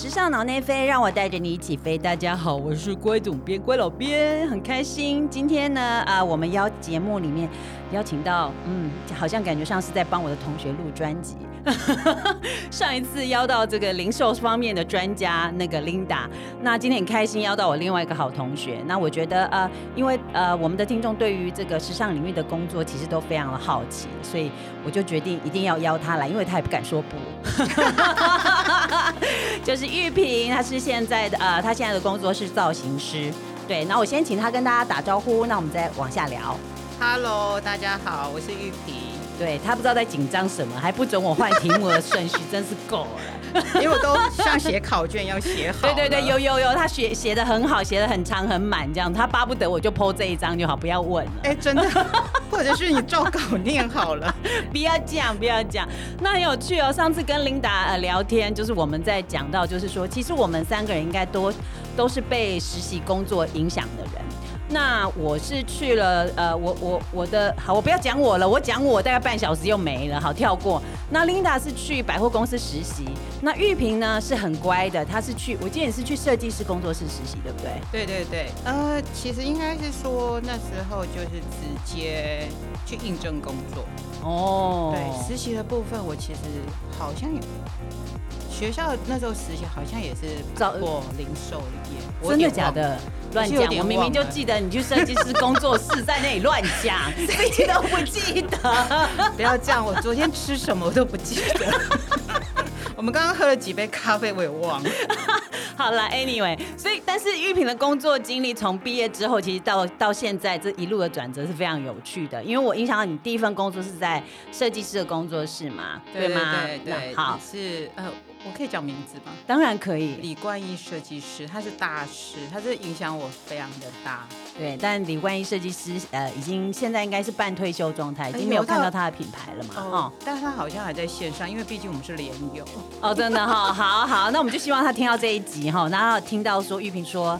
时尚脑内飞，让我带着你一起飞。大家好，我是乖总编乖老编，很开心。今天呢，啊，我们邀节目里面邀请到，嗯，好像感觉上是在帮我的同学录专辑。上一次邀到这个零售方面的专家那个 Linda，那今天很开心邀到我另外一个好同学。那我觉得呃，因为呃我们的听众对于这个时尚领域的工作其实都非常的好奇，所以我就决定一定要邀他来，因为他也不敢说不。就是玉萍，他是现在的呃，他现在的工作是造型师。对，那我先请他跟大家打招呼，那我们再往下聊。Hello，大家好，我是玉萍。对他不知道在紧张什么，还不准我换题目的顺序，真是够了。因为我都像写考卷要写好。对对对，有有有，他写写的很好，写的很长很满，这样他巴不得我就剖这一张就好，不要问了。哎，真的，或者是你照稿念好了，不要讲，不要讲。那很有趣哦，上次跟琳达呃聊天，就是我们在讲到，就是说，其实我们三个人应该都都是被实习工作影响的人。那我是去了，呃，我我我的好，我不要讲我了，我讲我大概半小时又没了，好跳过。那 Linda 是去百货公司实习，那玉萍呢是很乖的，她是去，我记得你是去设计师工作室实习，对不对？对对对，呃，其实应该是说那时候就是直接去应征工作。哦，对，实习的部分我其实好像有。学校那时候实习好像也是做过零售业，真的假的？乱讲！我明明就记得你去设计师工作室在那里乱讲，谁记得不记得？不要这样，我昨天吃什么我都不记得。我们刚刚喝了几杯咖啡，我也忘了。好了，Anyway，所以但是玉萍的工作经历从毕业之后，其实到到现在这一路的转折是非常有趣的。因为我印象到你第一份工作是在设计师的工作室嘛，对吗？对对，好是呃。我可以讲名字吗？当然可以。李冠一设计师，他是大师，他是影响我非常的大。对，但李冠一设计师，呃，已经现在应该是半退休状态，已经没有看到他的品牌了嘛。哦，但是他好像还在线上，因为毕竟我们是连友。哦，真的哈，好好，那我们就希望他听到这一集哈，然后听到说玉萍说。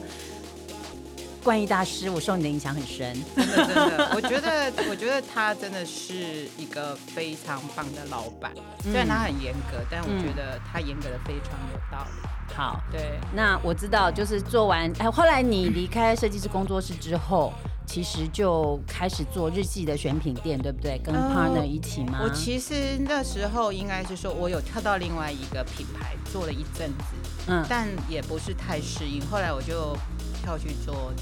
冠一大师，我受你的影响很深，真的真的，我觉得 我觉得他真的是一个非常棒的老板，虽然他很严格，但我觉得他严格的非常有道理。好，对，那我知道，就是做完，哎，后来你离开设计师工作室之后，其实就开始做日系的选品店，对不对？跟 partner 一起吗？我其实那时候应该是说，我有跳到另外一个品牌做了一阵子，嗯，但也不是太适应，后来我就。跳去做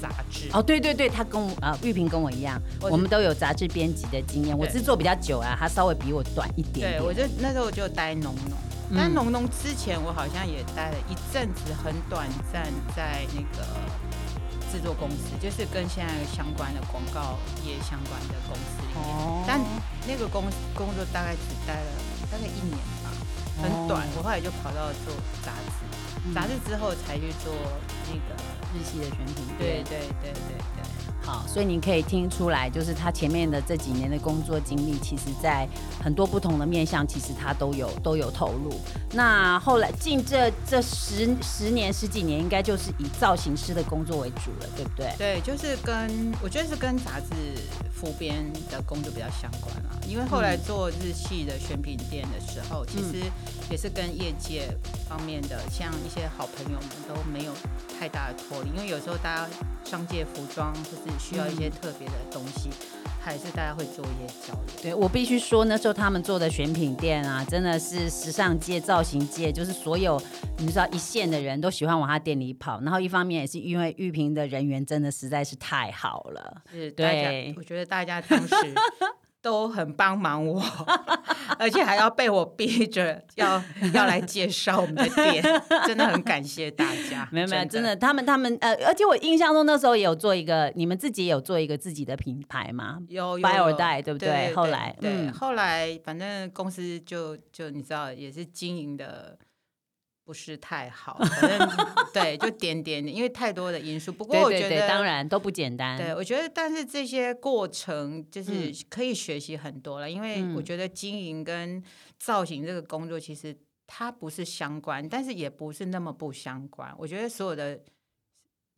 杂志哦，对对对，他跟呃玉萍跟我一样，我们都有杂志编辑的经验。我是做比较久啊，他稍微比我短一点。对，我就那时候我就待农农，但农农之前我好像也待了一阵子，很短暂在那个制作公司，就是跟现在相关的广告业相关的公司里面。但那个公工作大概只待了大概一年吧，很短。我后来就跑到做杂志。杂志之后才去做那个日系的选品对对对对对。好，所以你可以听出来，就是他前面的这几年的工作经历，其实在很多不同的面向，其实他都有都有投入。那后来近这这十十年十几年，应该就是以造型师的工作为主了，对不对？对，就是跟我觉得是跟杂志副编的工作比较相关啊。因为后来做日系的选品店的时候，其实也是跟业界方面的，像一些好朋友们都没有太大的脱离，因为有时候大家商界服装就是。需要一些特别的东西，还是大家会做一些交流。对我必须说，那时候他们做的选品店啊，真的是时尚界、造型界，就是所有你知道一线的人都喜欢往他店里跑。然后一方面也是因为玉萍的人缘真的实在是太好了。是，对，我觉得大家当时。都很帮忙我，而且还要被我逼着要 要来介绍我们的店，真的很感谢大家。没有没有，真的，他们他们呃，而且我印象中那时候也有做一个，你们自己也有做一个自己的品牌嘛？有，Buy or Die，对不对？后来，对，后来反正公司就就你知道，也是经营的。不是太好，反正对，就点点点，因为太多的因素。不过我觉得当然都不简单。对，我觉得，但是这些过程就是可以学习很多了。因为我觉得经营跟造型这个工作，其实它不是相关，但是也不是那么不相关。我觉得所有的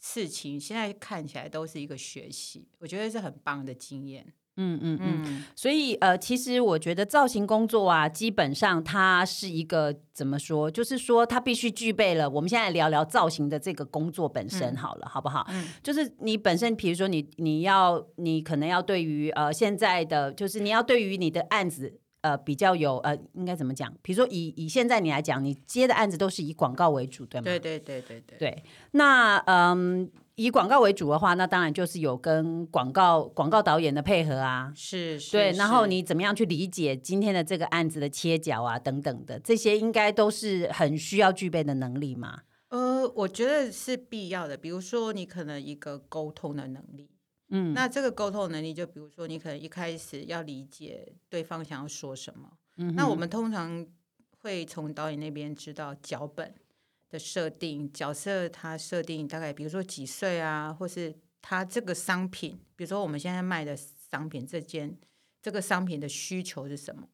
事情现在看起来都是一个学习，我觉得是很棒的经验。嗯嗯嗯，所以呃，其实我觉得造型工作啊，基本上它是一个怎么说，就是说它必须具备了。我们现在聊聊造型的这个工作本身好了，好不好？嗯，就是你本身，比如说你你要你可能要对于呃现在的，就是你要对于你的案子呃比较有呃应该怎么讲？比如说以以现在你来讲，你接的案子都是以广告为主，对吗？对对对对对。对，那嗯。以广告为主的话，那当然就是有跟广告广告导演的配合啊，是，是对。然后你怎么样去理解今天的这个案子的切角啊，等等的，这些应该都是很需要具备的能力嘛。呃，我觉得是必要的。比如说，你可能一个沟通的能力，嗯，那这个沟通能力，就比如说，你可能一开始要理解对方想要说什么。嗯，那我们通常会从导演那边知道脚本。的设定角色，他设定大概比如说几岁啊，或是他这个商品，比如说我们现在卖的商品，这件这个商品的需求是什么？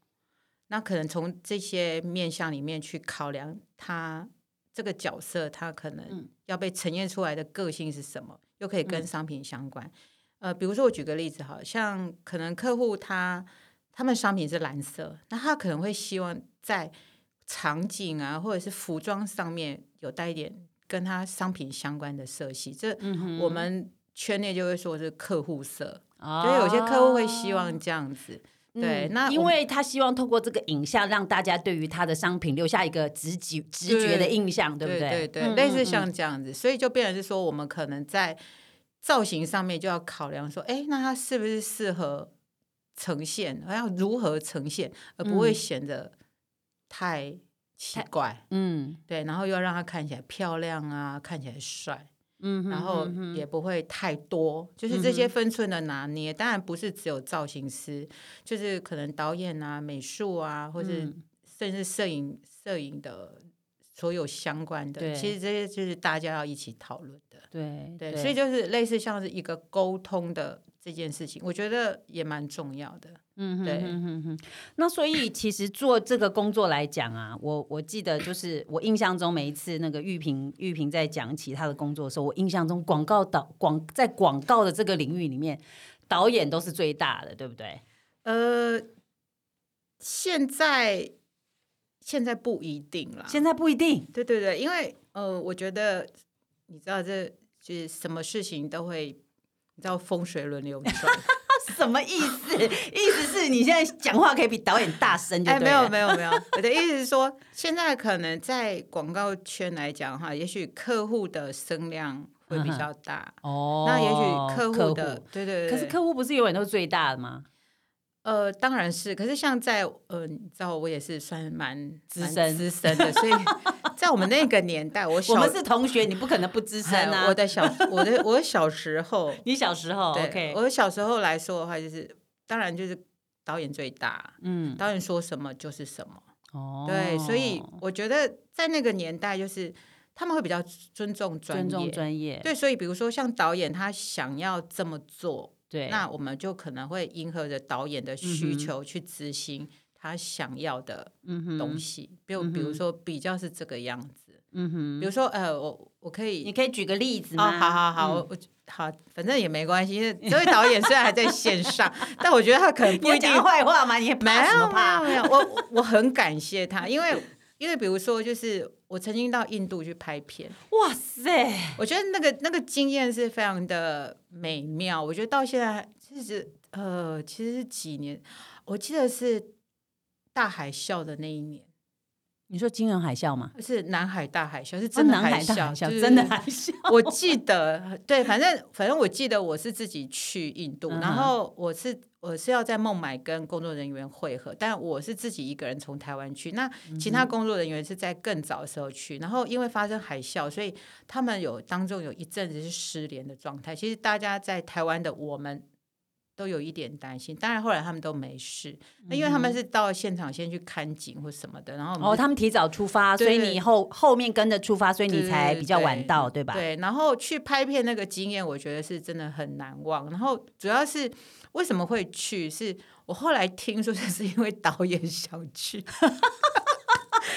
那可能从这些面向里面去考量，他这个角色他可能要被呈现出来的个性是什么，又可以跟商品相关。呃，比如说我举个例子，好像可能客户他他们商品是蓝色，那他可能会希望在场景啊，或者是服装上面有带一点跟他商品相关的色系，这我们圈内就会说是客户色，所以有些客户会希望这样子。对，那因为他希望透过这个影像，让大家对于他的商品留下一个直觉直觉的印象，对不对？对对，类似像这样子，所以就变成是说，我们可能在造型上面就要考量说，哎，那他是不是适合呈现，要如何呈现，而不会显得。太奇怪，嗯，对，然后又让他看起来漂亮啊，看起来帅，嗯，然后也不会太多，就是这些分寸的拿捏。当然不是只有造型师，就是可能导演啊、美术啊，或是甚至摄影、摄影的所有相关的，其实这些就是大家要一起讨论的。对对，所以就是类似像是一个沟通的这件事情，我觉得也蛮重要的。嗯，对，那所以其实做这个工作来讲啊，我我记得就是我印象中每一次那个玉萍玉萍在讲起他的工作的时候，我印象中广告导广在广告的这个领域里面，导演都是最大的，对不对？呃，现在现在不一定了，现在不一定，对对对，因为呃，我觉得你知道，这就是什么事情都会，你知道风水轮流转。什么意思？意思是你现在讲话可以比导演大声，就哎，没有没有没有，我的意思是说，现在可能在广告圈来讲哈，也许客户的声量会比较大哦。那也许客户的对对对，可是客户不是永远都是最大的吗？呃，当然是，可是像在呃，你知道我也是算蛮资深资深的，所以在我们那个年代，我 我们是同学，你不可能不吱声啊。我的小我的我小时候，你小时候，OK，我小时候来说的话，就是当然就是导演最大，嗯，导演说什么就是什么，哦，对，所以我觉得在那个年代，就是他们会比较尊重专业，尊重专业，对，所以比如说像导演他想要这么做。对，那我们就可能会迎合着导演的需求去执行他想要的东西，比如比如说比较是这个样子，嗯哼，比如说呃，我我可以，你可以举个例子吗？好好好，我我好，反正也没关系，因为这位导演虽然还在线上，但我觉得他可能不一定坏话嘛，你没有怕，没有，我我很感谢他，因为。因为比如说，就是我曾经到印度去拍片，哇塞！我觉得那个那个经验是非常的美妙。我觉得到现在其实呃，其实是几年，我记得是大海啸的那一年。你说金融海啸吗？是南海大海啸，是真的海啸，真的海啸。我记得，对，反正反正我记得我是自己去印度，然后我是我是要在孟买跟工作人员会合，但我是自己一个人从台湾去，那其他工作人员是在更早的时候去，然后因为发生海啸，所以他们有当中有一阵子是失联的状态。其实大家在台湾的我们。都有一点担心，当然后来他们都没事。那因为他们是到现场先去看景或什么的，然后哦，他们提早出发，所以你后后面跟着出发，所以你才比较晚到，对吧？对。然后去拍片那个经验，我觉得是真的很难忘。然后主要是为什么会去？是我后来听说，就是因为导演想去。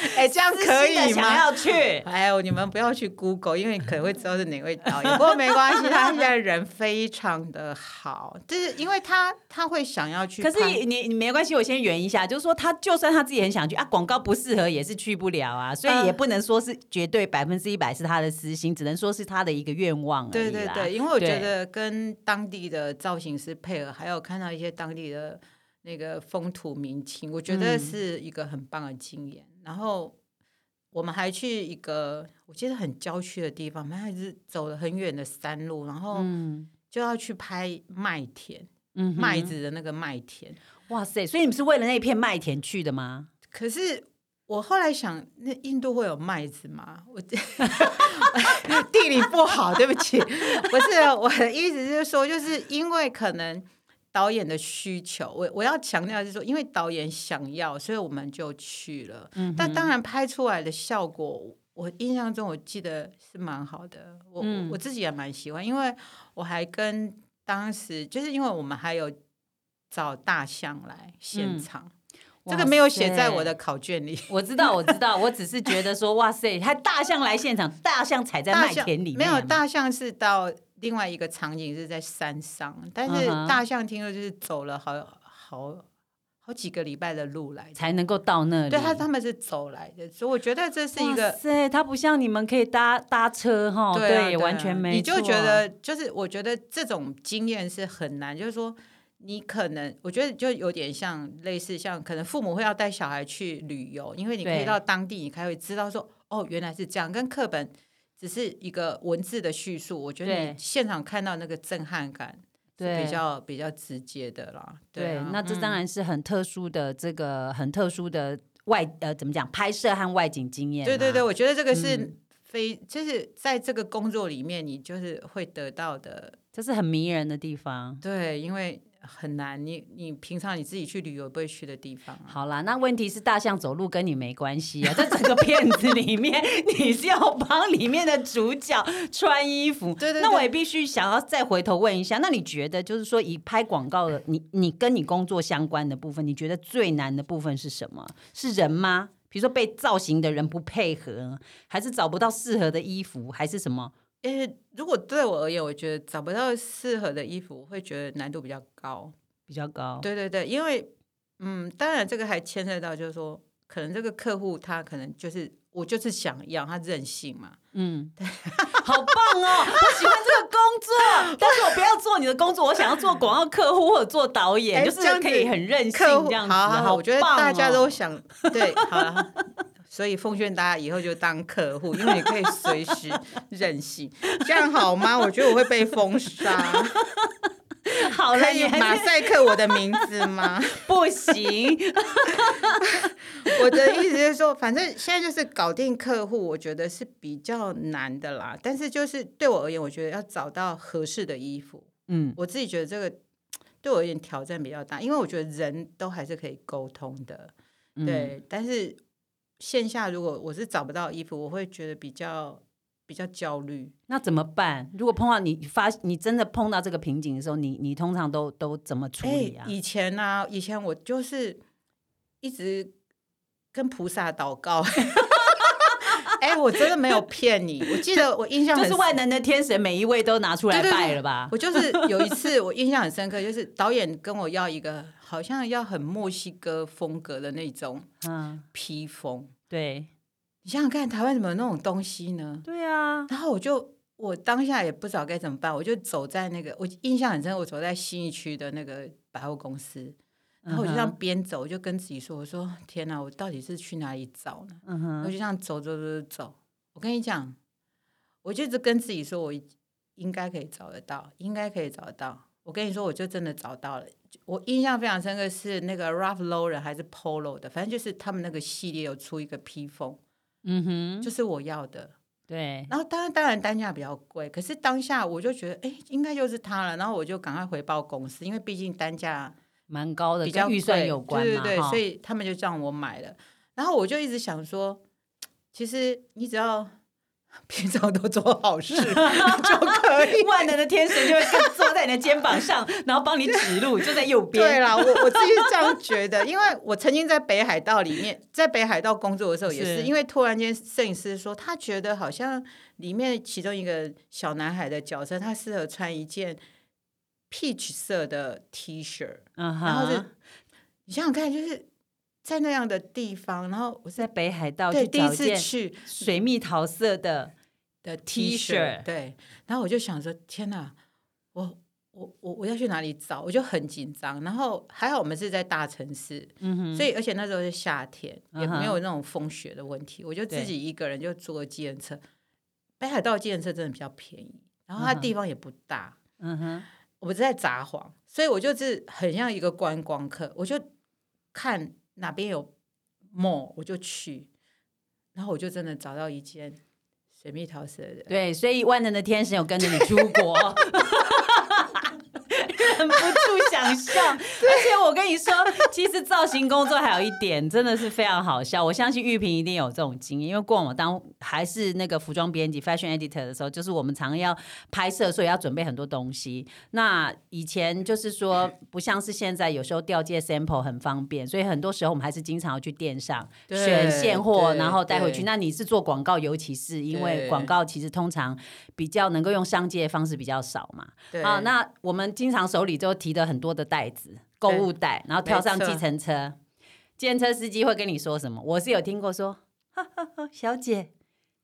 哎，这样可以吗？想要去？哎呦，你们不要去 Google，因为可能会知道是哪位导演。不过没关系，他现在人非常的好，就是因为他他会想要去。可是你你没关系，我先圆一下，就是说他就算他自己很想去啊，广告不适合也是去不了啊，所以也不能说是绝对百分之一百是他的私心，只能说是他的一个愿望对对对，因为我觉得跟当地的造型师配合，还有看到一些当地的。那个风土民情，我觉得是一个很棒的经验。然后我们还去一个我记得很郊区的地方，我们还是走了很远的山路，然后就要去拍麦田，麦子的那个麦田。哇塞！所以你们是为了那片麦田去的吗？可是我后来想，那印度会有麦子吗？我 地理不好，对不起。不是我的意思是说，就是因为可能。导演的需求，我我要强调是说，因为导演想要，所以我们就去了。嗯，但当然拍出来的效果，我印象中我记得是蛮好的。我我自己也蛮喜欢，因为我还跟当时就是因为我们还有找大象来现场，这个没有写在我的考卷里。我知道，我知道，我只是觉得说，哇塞，还大象来现场，大象踩在麦田里面，没有大象是到。另外一个场景是在山上，但是大象听说就是走了好好好几个礼拜的路来才能够到那里。对他他们是走来的，所以我觉得这是一个，对，它不像你们可以搭搭车哈，对，完全没。你就觉得就是我觉得这种经验是很难，就是说你可能我觉得就有点像类似像可能父母会要带小孩去旅游，因为你可以到当地，你才会知道说哦原来是这样，跟课本。只是一个文字的叙述，我觉得你现场看到那个震撼感是比较比较直接的啦。对，那这当然是很特殊的这个很特殊的外呃怎么讲拍摄和外景经验。对对对，我觉得这个是非就是在这个工作里面，你就是会得到的，这是很迷人的地方。对，因为。很难，你你平常你自己去旅游不会去的地方。好啦，那问题是大象走路跟你没关系啊，在整个片子里面，你是要帮里面的主角穿衣服。对对。那我也必须想要再回头问一下，那你觉得就是说，以拍广告的你，你跟你工作相关的部分，你觉得最难的部分是什么？是人吗？比如说被造型的人不配合，还是找不到适合的衣服，还是什么？诶，如果对我而言，我觉得找不到适合的衣服，我会觉得难度比较高，比较高。对对对，因为嗯，当然这个还牵涉到，就是说，可能这个客户他可能就是我就是想要他任性嘛，嗯，对，好棒哦，我喜欢这个工作，但是我不要做你的工作，我想要做广告客户或者做导演，就是可以很任性这样子。好好好，我觉得大家都想对，好了。所以奉劝大家以后就当客户，因为你可以随时任性，这样好吗？我觉得我会被封杀。好，可以马赛克我的名字吗？不行。我的意思是说，反正现在就是搞定客户，我觉得是比较难的啦。但是就是对我而言，我觉得要找到合适的衣服，嗯，我自己觉得这个对我而言挑战比较大，因为我觉得人都还是可以沟通的，对，但是。线下如果我是找不到衣服，我会觉得比较比较焦虑。那怎么办？如果碰到你发你真的碰到这个瓶颈的时候，你你通常都都怎么处理啊？以前呢，以前我就是一直跟菩萨祷告。哎，我真的没有骗你。我记得我印象就是万能的天神，每一位都拿出来拜了吧？我就是有一次我印象很深刻，就是导演跟我要一个。好像要很墨西哥风格的那种披风，对你想想看，台湾怎么有那种东西呢？对啊，然后我就我当下也不知道该怎么办，我就走在那个我印象很深，我走在新一区的那个百货公司，然后我就这样边走，我就跟自己说：“我说天哪，我到底是去哪里找呢？”嗯哼，我就这样走走走走，我跟你讲，我就一直跟自己说，我应该可以找得到，应该可以找得到。我跟你说，我就真的找到了。我印象非常深刻是那个 Ralph Lauren 还是 Polo 的，反正就是他们那个系列有出一个披风，嗯哼，就是我要的。对，然后当然当然单价比较贵，可是当下我就觉得，哎，应该就是它了。然后我就赶快回报公司，因为毕竟单价蛮高的，比较预算有关嘛，对对对，所以他们就让我买了。然后我就一直想说，其实你只要 平常都做好事 就可以。万能的天神就会跟坐在你的肩膀上，然后帮你指路，就在右边。对啦，我我自己是这样觉得，因为我曾经在北海道里面，在北海道工作的时候，也是是因为突然间摄影师说，他觉得好像里面其中一个小男孩的角色，他适合穿一件 peach 色的 T 恤，嗯哼，然后是你想想看，就是在那样的地方，然后我在北海道对第一次去水蜜桃色的，的 T 恤恤，对，然后我就想说，天哪，我我我我要去哪里找？我就很紧张。然后还好我们是在大城市，嗯哼，所以而且那时候是夏天，也没有那种风雪的问题，我就自己一个人就坐计程车。北海道计程车真的比较便宜，然后它地方也不大，嗯哼，是在札幌，所以我就是很像一个观光客，我就看哪边有 mall 我就去，然后我就真的找到一间水蜜桃色的，对，所以万能的天神有跟着你出国。忍不住想笑，而且我跟你说，其实造型工作还有一点真的是非常好笑。我相信玉萍一定有这种经验，因为过往我当还是那个服装编辑 （fashion editor） 的时候，就是我们常要拍摄，所以要准备很多东西。那以前就是说，不像是现在，有时候调借 sample 很方便，所以很多时候我们还是经常要去店上选现货，然后带回去。那你是做广告，尤其是因为广告其实通常比较能够用商界的方式比较少嘛。对啊，那我们经常手里就提的很多的袋子、购物袋，然后跳上计程车，计程车司机会跟你说什么？我是有听过说，哈哈哈，小姐。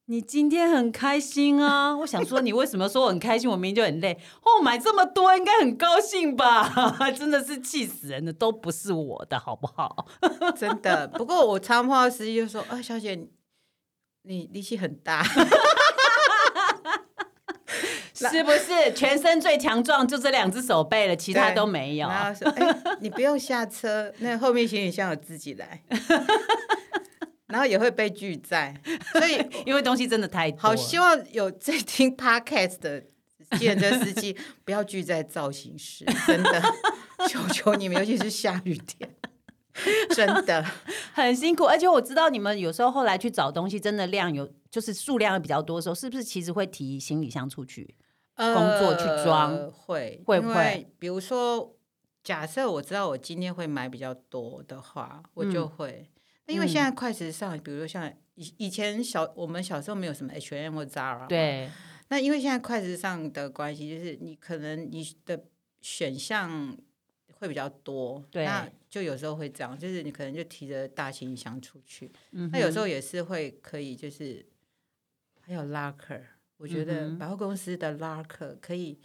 你今天很开心啊！我想说，你为什么说我很开心？我明明就很累。哦，买这么多，应该很高兴吧？真的是气死人的，都不是我的，好不好？真的。不过我常碰到司机就说：“啊，小姐，你力气很大。是不是全身最强壮就这两只手背了，其他都没”有？然后说：“哎、你不用下车，那后面行李箱我自己来。”然后也会被拒载，所以 因为东西真的太多。好希望有在听 podcast 的计程车司机 不要拒载造型师，真的，求求你们，尤其是下雨天，真的。很辛苦，而且我知道你们有时候后来去找东西，真的量有就是数量比较多的时候，是不是其实会提行李箱出去？工作去装？呃会会不会？比如说，假设我知道我今天会买比较多的话，我就嗯。会。那因为现在快时尚，比如说像以以前小我们小时候没有什么 H&M 或 Zara，嘛，对，那因为现在快时尚的关系，就是你可能你的选项会比较多，对。那就有时候会这样，就是你可能就提着大行李箱出去，嗯。那有时候也是会可以，就是还有 locker，我觉得百货公司的 locker 可以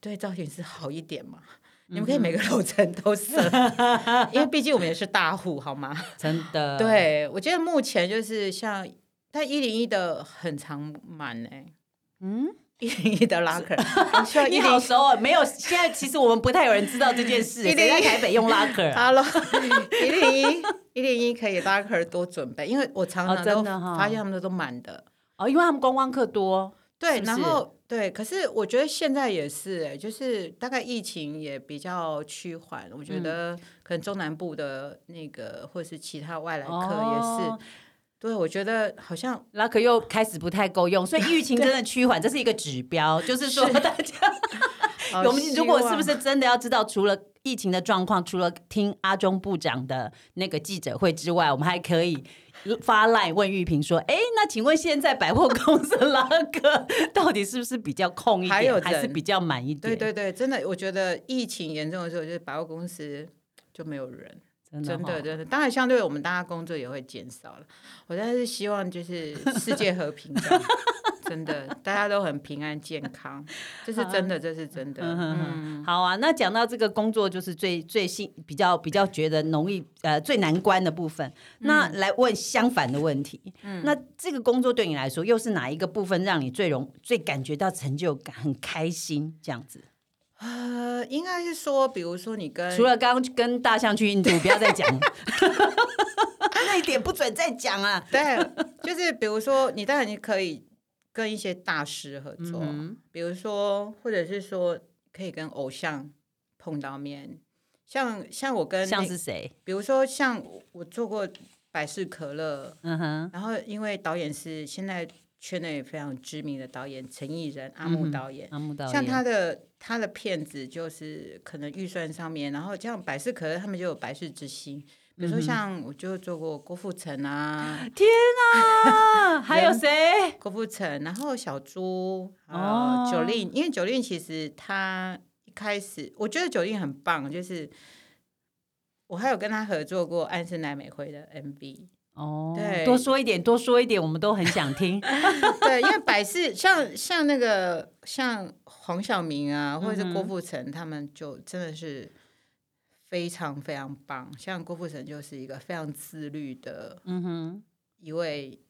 对造型师好一点嘛。嗯你们可以每个楼层都设，因为毕竟我们也是大户，好吗？真的，对，我觉得目前就是像，但一零一的很常满哎、嗯，一零一的 要你一零好熟哦。没有，现在其实我们不太有人知道这件事。101谁在台北用拉克啊？Hello，一零一一零一可以 locker 多准备，因为我常哦常都发现他们都满的。哦，因为他们观光客多，对，是是然后对，可是我觉得现在也是、哎，就是大概疫情也比较趋缓，我嗯。觉得可能中南部的那个或是其他外来客也是，哦。对我觉得好像拉克又开始不太够用，所以疫情真的趋缓，这是一个指标，就是说大家好 我们如果是不是真的要知道，除了疫情的状况，除了听阿中部长的那个记者会之外，我们还可以发赖问玉萍说：“哎，那请问现在百货公司拉个到底是不是比较空一点，还有还是比较满一点？”对对对，真的，我觉得疫情严重的时候，就是百货公司就没有人。真的哈真的，真的，当然相对我们大家工作也会减少了。我但是希望就是世界和平这样，真的，大家都很平安健康，这是真的，这是真的。好啊，那讲到这个工作，就是最最新比较比较觉得容易呃最难关的部分。那来问相反的问题，那这个工作对你来说，又是哪一个部分让你最容最感觉到成就感、很开心这样子？呃，应该是说，比如说你跟除了刚刚跟大象去印度，不要再讲，那一点不准再讲啊。对，就是比如说你当然你可以跟一些大师合作，嗯比如说或者是说可以跟偶像碰到面，像像我跟像是谁？比如说像我做过百事可乐，嗯哼，然后因为导演是现在圈内非常知名的导演陈艺人阿木导演。阿木。导演，像他的他的片子，就是可能预算上面，然后像百事可乐他们就有百事之星，比如说像我就做过郭富城啊，天啊，还有谁？郭富城，然后小猪，哦呃，九令，因为九令其实他一开始我觉得九令很棒，就是我还有跟他合作过安室奈美惠的 MV，哦，对多说一点，多说一点，我们都很想听。对，因为百事像像那个像黄晓明啊，或者是郭富城，他们就真的是非常非常棒。像郭富城就是一个非常自律的嗯哼，一位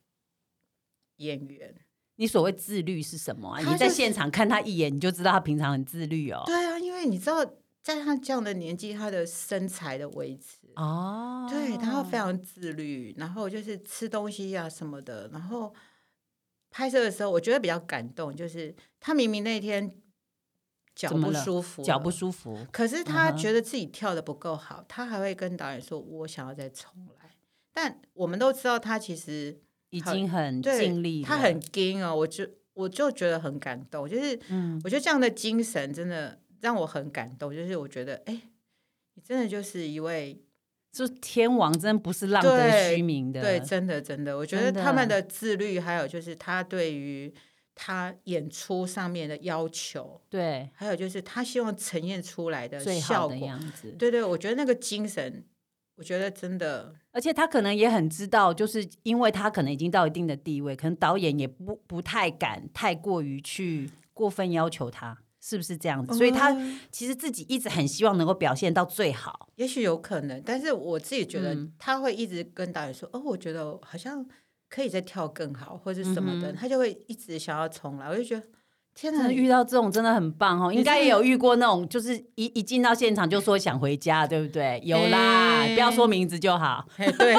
演员。你所谓自律是什么啊？就是你在现场看他一眼，你就知道他平常很自律哦。对啊，因为你知道，在他这样的年纪，他的身材的维持，哦，对，他会非常自律，然后就是吃东西啊什么的，然后拍摄的时候，我觉得比较感动，就是他明明那天脚不舒服，脚不舒服，可是他觉得自己跳的不够好，他还会跟导演说：“我想要再重来。”但我们都知道，他其实已好经很对尽力了，他很硬哦，我就我就觉得很感动，就是嗯。我觉得这样的精神真的让我很感动，就是我觉得，哎，你真的就是一位就天王真不是浪得对虚名的，对，真的真的，我觉得他们的自律，还有就是他对于他演出上面的要求，对还有就是他希望呈现出来的效果，的样子。对对，我觉得那个精神，我觉得真的而且他可能也很知道，就是因为他可能已经到一定的地位，可能导演也不不太敢太过于去过分要求他，是不是这样子？所以他嗯其实自己一直很希望能够表现到最好。也许有可能，但是我自己觉得嗯他会一直跟导演说：“哦，我觉得好像可以再跳更好，或者什么的。嗯他就会一直想要重来。我就觉得天哪，遇到这种真的很棒哦，应该也有遇过那种，就是一一进到现场就说想回家，对不对？有啦，哎不要说名字就好。嘿对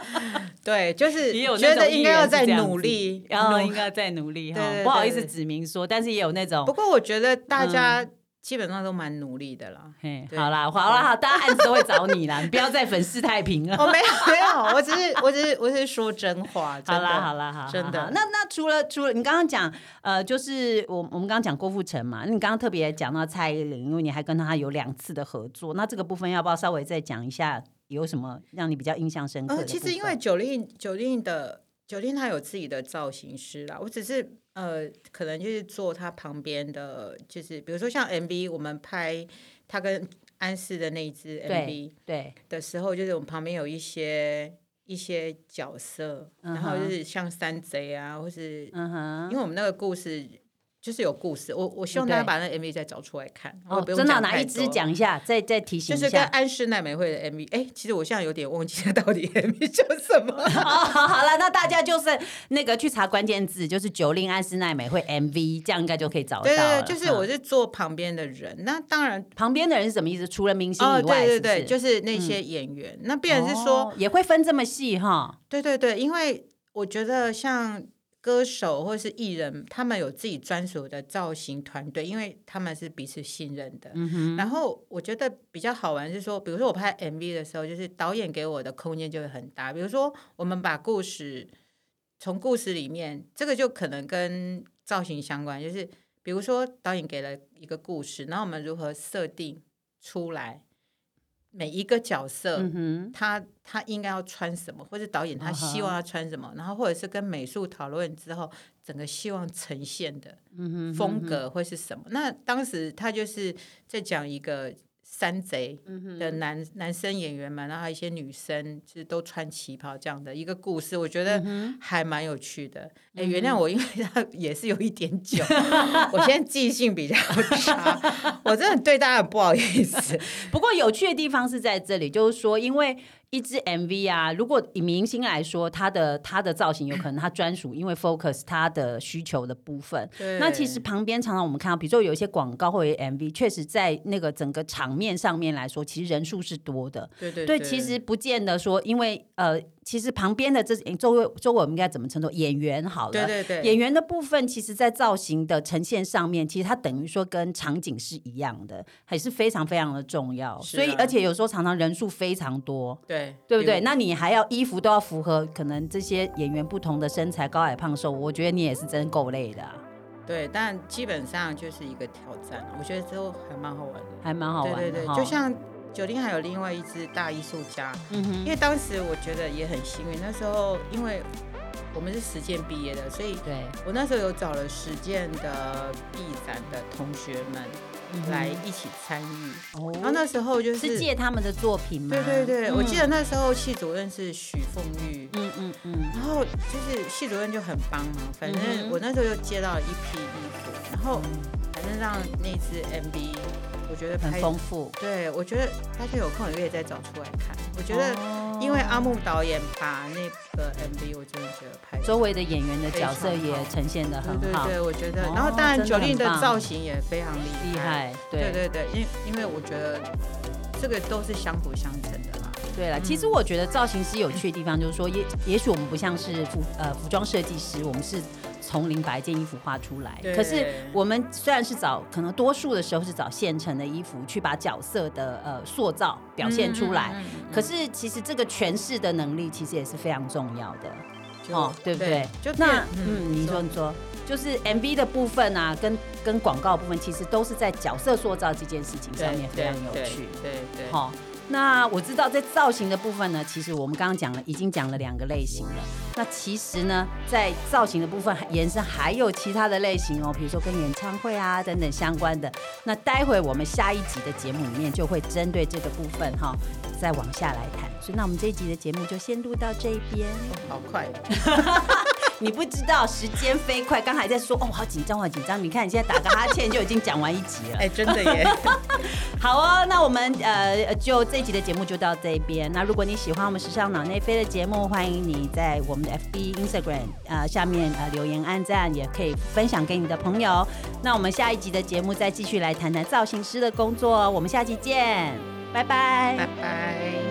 对，就是觉得应该要再努力，然后应该再努力哈不好意思指明说，但是也有那种不过我觉得大嗯家基本上都蛮努力的啦。嘿，好啦，好啦，好，大家案子都会找你啦，你不要再粉饰太平了。哦，没有没有，我只是我只是我只是说真话，好啦，好啦，好，真的好好那那除了除了你刚刚讲，呃，就是我我们刚刚讲郭富城嘛，那你刚刚特别讲到蔡依林，因为你还跟他有两次的合作，那这个部分要不要稍微再讲一下？有什么让你比较印象深刻的呃，其实因为九令九令的九令他有自己的造型师啦，我只是呃，可能就是做他旁边的，就是比如说像 MV，我们拍他跟安室的那一支 MV 对，的时候，就是我们旁边有一些一些角色，然后就是像山贼啊，或是因为我们那个故事就是有故事，我我希望大家把那 MV 再找出来看，哦，不用真的哪一支讲一下，再再提醒一下就是跟。安室奈美惠的 MV，哎、其实我现在有点忘记它到底 MV 叫什么。哦，好好了，那大家就是那个去查关键字，就是九零安室奈美惠 MV，这样应该就可以找到。对对，就是我是坐旁边的人，那当然旁边的人是什么意思？除了明星哦，以外，对对对，就是是那些演员。那必然是说，哦也会分这么细哈。对对对，因为我觉得像歌手或是艺人，他们有自己专属的造型团队，因为他们是彼此信任的。嗯哼，然后我觉得比较好玩是说，比如说我拍 MV 的时候，就是导演给我的空间就会很大。比如说，我们把故事从故事里面，这个就可能跟造型相关，就是比如说导演给了一个故事，然后我们如何设定出来每一个角色。嗯，他他应该要穿什么，或者导演他希望要穿什么然后或者是跟美术讨论之后，整个希望呈现的风格会是什么？那当时他就是在讲一个山贼嗯的男、男生演员们，然后还有一些女生就是都穿旗袍这样的一个故事，我觉得嗯还蛮有趣的。哎、原谅我，因为他也是有一点久，我现在记性比较差，我真的对大家很不好意思。不过有趣的地方是在这里，就是说，因为一支 MV 啊，如果以明星来说，他的他的造型有可能他专属，因为 focus 他的需求的部分。那其实旁边常常我们看到，比如说有一些广告或者 MV，确实在那个整个场面上面来说，其实人数是多的。对对对，其实不见得说，因为呃，其实旁边的这周围周围我们应该怎么称作演员好了，对对对。演员的部分，其实在造型的呈现上面，其实它等于说跟场景是一样的，还是非常非常的重要。啊。所以，而且有时候常常人数非常多，对对对不对？那你还要衣服都要符合可能这些演员不同的身材，高矮胖瘦，我觉得你也是真够累的啊、对，但基本上就是一个挑战，我觉得都还蛮好玩的。还蛮好玩的对对对，就像九零还有另外一支大艺术家，嗯哼。因为当时我觉得也很幸运，那时候因为我们是实践毕业的，所以对。我那时候有找了实践的毕展的同学们来一起参与，哦。然后那时候就是借他们的作品吗？对对对，我记得嗯那时候系主任是许凤玉。嗯嗯嗯，然后就是系主任就很帮忙，反正我那时候又接到了一批衣服，然后反正让那支 MV，我觉得很拍丰富。对，我觉得大家有空也可以再找出来看。我觉得，哦因为阿木导演把那个 MV，我真的觉得拍得周围的演员的角色也呈现的很好，对对对，我觉得，哦然后当然九令的造型也非常厉厉害。对对对对，因因为我觉得这个都是相辅相成的啦。对了，其实我觉得造型师有趣的地方就是说，也也许我们不像是服呃服装设计师，我们是从零把一件衣服画出来。可是我们虽然是找，可能多数的时候是找现成的衣服去把角色的呃塑造表现出来。嗯，嗯嗯可是其实这个诠释的能力其实也是非常重要的。哦，对不对？就那嗯，你说你说，就是 MV 的部分啊，跟跟广告部分，其实都是在角色塑造这件事情上面非常有趣。对对对，好、那我知道在造型的部分呢，其实我们刚刚讲了，已经讲了两个类型了。那其实呢，在造型的部分延伸还有其他的类型哦，比如说跟演唱会啊等等相关的。那待会我们下一集的节目里面就会针对这个部分哈、再往下来谈。所以那我们这一集的节目就先录到这边。好快，你不知道时间飞快，刚才在说哦，好紧张，好紧张。你看你现在打个哈欠就已经讲完一集了。哎，真的耶，好哦，那我们呃就这一集的节目就到这边。那如果你喜欢我们时尚脑内飞的节目，欢迎你在我们的 FB、Instagram 呃下面呃留言、按赞，也可以分享给你的朋友。那我们下一集的节目再继续来谈谈造型师的工作，我们下期见，拜拜拜拜。